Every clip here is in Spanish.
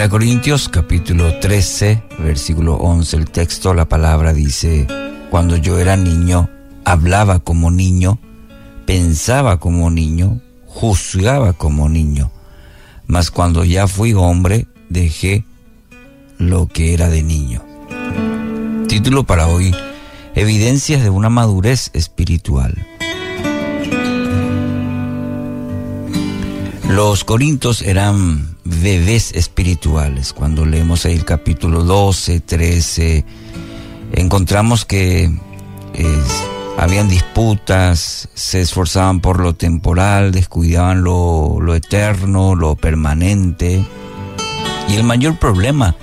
Primera Corintios capítulo 13, versículo 11, el texto, la palabra dice, cuando yo era niño, hablaba como niño, pensaba como niño, juzgaba como niño, mas cuando ya fui hombre, dejé lo que era de niño. Título para hoy, Evidencias de una madurez espiritual. Los corintos eran bebés espirituales. Cuando leemos ahí el capítulo 12, 13, encontramos que habían disputas, se esforzaban por lo temporal, descuidaban lo, lo eterno, lo permanente. Y el mayor problema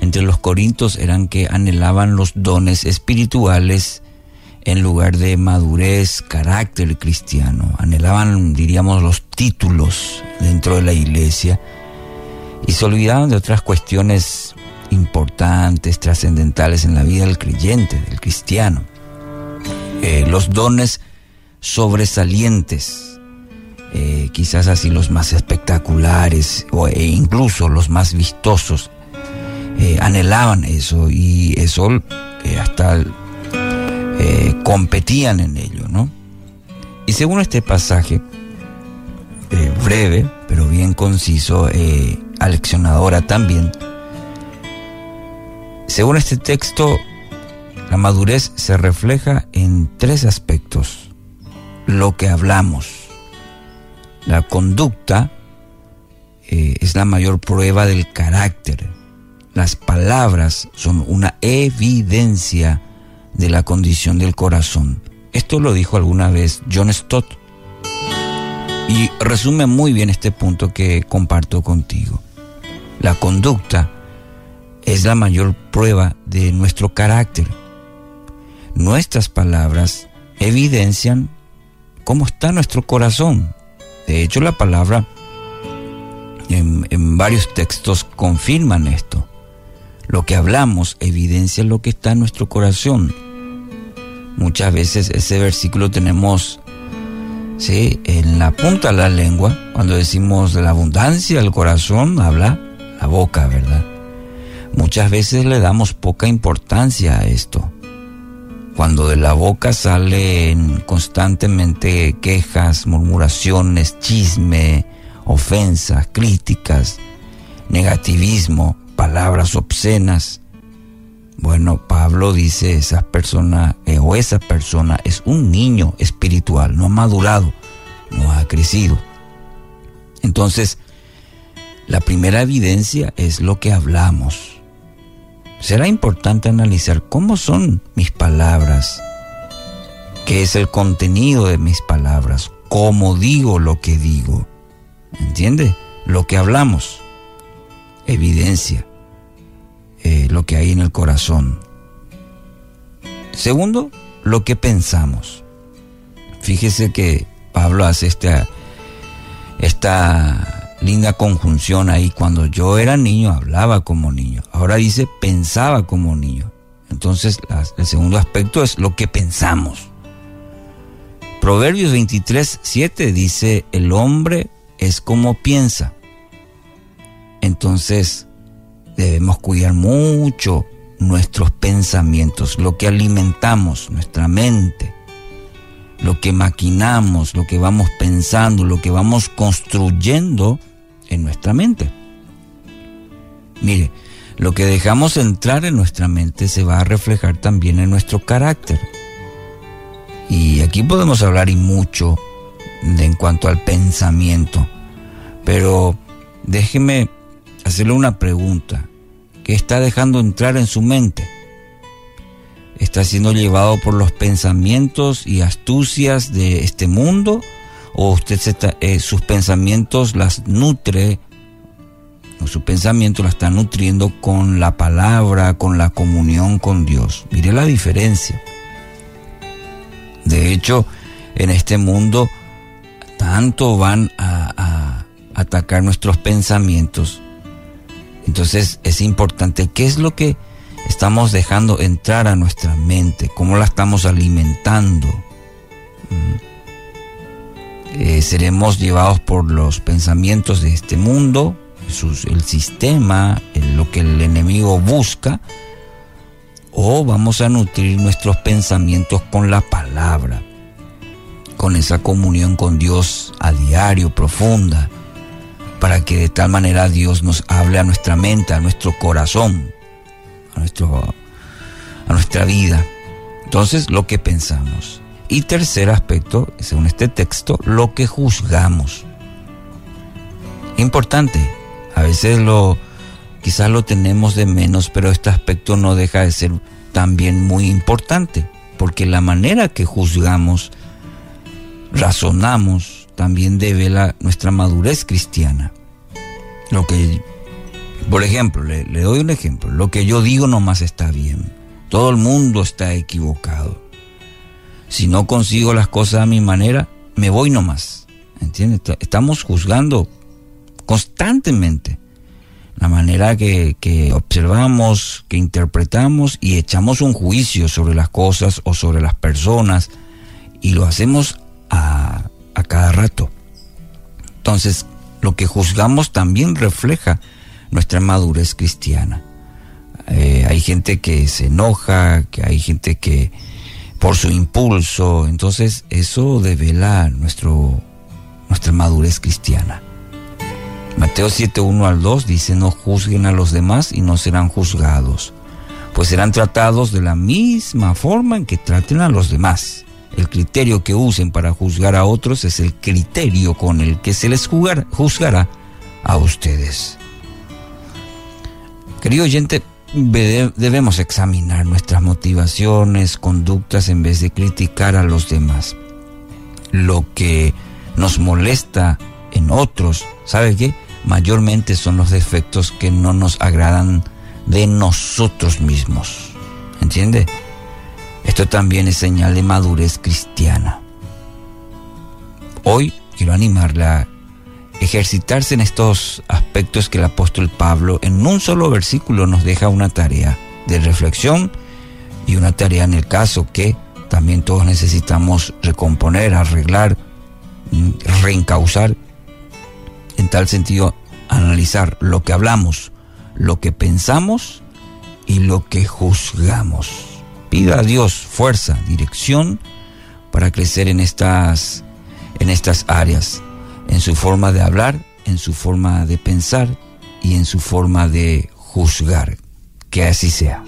entre los corintos eran que anhelaban los dones espirituales en lugar de madurez, carácter cristiano. Anhelaban, diríamos, los títulos dentro de la iglesia y se olvidaban de otras cuestiones importantes, trascendentales en la vida del creyente, del cristiano. Eh, los dones sobresalientes, eh, quizás así los más espectaculares o, e incluso los más vistosos, eh, anhelaban eso y eso hasta competían en ello, ¿no? Y según este pasaje, breve, pero bien conciso, aleccionadora también. Según este texto, la madurez se refleja en tres aspectos. Lo que hablamos, la conducta eh, es la mayor prueba del carácter. Las palabras son una evidencia de la condición del corazón. Esto lo dijo alguna vez John Stott y resume muy bien este punto que comparto contigo. La conducta es la mayor prueba de nuestro carácter. Nuestras palabras evidencian cómo está nuestro corazón. De hecho, la palabra en, varios textos confirman esto. Lo que hablamos evidencia lo que está en nuestro corazón. Muchas veces ese versículo tenemos ¿sí? en la punta de la lengua, cuando decimos de la abundancia del corazón, habla la boca, ¿verdad? Muchas veces le damos poca importancia a esto. Cuando de la boca salen constantemente quejas, murmuraciones, chisme, ofensas, críticas, negativismo, palabras obscenas. Bueno, Pablo dice esa persona eh, o esa persona es un niño espiritual, no ha madurado, no ha crecido. Entonces, la primera evidencia es lo que hablamos. Será importante analizar cómo son mis palabras, qué es el contenido de mis palabras, cómo digo lo que digo. ¿Entiende? Lo que hablamos, evidencia eh, lo que hay en el corazón. Segundo, lo que pensamos. Fíjese que Pablo hace esta, esta linda conjunción ahí. Cuando yo era niño hablaba como niño. Ahora dice pensaba como niño. Entonces el segundo aspecto es lo que pensamos. Proverbios 23, 7 dice, el hombre es como piensa. Entonces debemos cuidar mucho nuestros pensamientos, lo que alimentamos, nuestra mente lo que maquinamos, lo que vamos pensando, lo que vamos construyendo en nuestra mente. Mire, lo que dejamos entrar en nuestra mente se va a reflejar también en nuestro carácter. Y aquí podemos hablar y mucho en cuanto al pensamiento, pero déjeme hacerle una pregunta. ¿Qué está dejando entrar en su mente? está siendo llevado por los pensamientos y astucias de este mundo o usted eh, sus pensamientos las nutre o su pensamiento la está nutriendo con la palabra, con la comunión con Dios. Mire la diferencia. De hecho, en este mundo tanto van a atacar nuestros pensamientos. Entonces es importante, ¿qué es lo que estamos dejando entrar a nuestra mente, cómo la estamos alimentando. Mm. Eh, seremos llevados por los pensamientos de este mundo, el sistema, lo que el enemigo busca, o vamos a nutrir nuestros pensamientos con la palabra, con esa comunión con Dios a diario, profunda, para que de tal manera Dios nos hable a nuestra mente, a nuestro corazón, a, nuestro, a nuestra vida. Entonces, lo que pensamos. Y tercer aspecto, según este texto, lo que juzgamos. Importante, a veces lo quizás lo tenemos de menos, pero este aspecto no deja de ser también muy importante, porque la manera que juzgamos, razonamos, también devela nuestra madurez cristiana. Lo que, por ejemplo, le, doy un ejemplo, lo que yo digo nomás está bien, todo el mundo está equivocado. Si no consigo las cosas a mi manera, me voy nomás. ¿Entiendes? Estamos juzgando constantemente la manera que, observamos, que interpretamos y echamos un juicio sobre las cosas o sobre las personas y lo hacemos cada rato. Entonces, lo que juzgamos también refleja nuestra madurez cristiana. Eh, hay gente que se enoja, que hay gente que por su impulso, entonces eso devela nuestro, nuestra madurez cristiana. Mateo 7, 1 al 2 dice, no juzguen a los demás y no serán juzgados, pues serán tratados de la misma forma en que traten a los demás. El criterio que usen para juzgar a otros es el criterio con el que se les juzgará a ustedes. Querido oyente, debemos examinar nuestras motivaciones, conductas en vez de criticar a los demás. Lo que nos molesta en otros, ¿sabe qué? Mayormente son los defectos que no nos agradan de nosotros mismos. ¿Entiende? Esto también es señal de madurez cristiana. Hoy quiero animarle a ejercitarse en estos aspectos que el apóstol Pablo en un solo versículo nos deja una tarea de reflexión y una tarea en el caso que también todos necesitamos recomponer, arreglar, mm, reencauzar, en tal sentido analizar lo que hablamos, lo que pensamos y lo que juzgamos. Pida a Dios fuerza, dirección para crecer en estas en estas áreas en su forma de hablar, en su forma de pensar y en su forma de juzgar. Que así sea.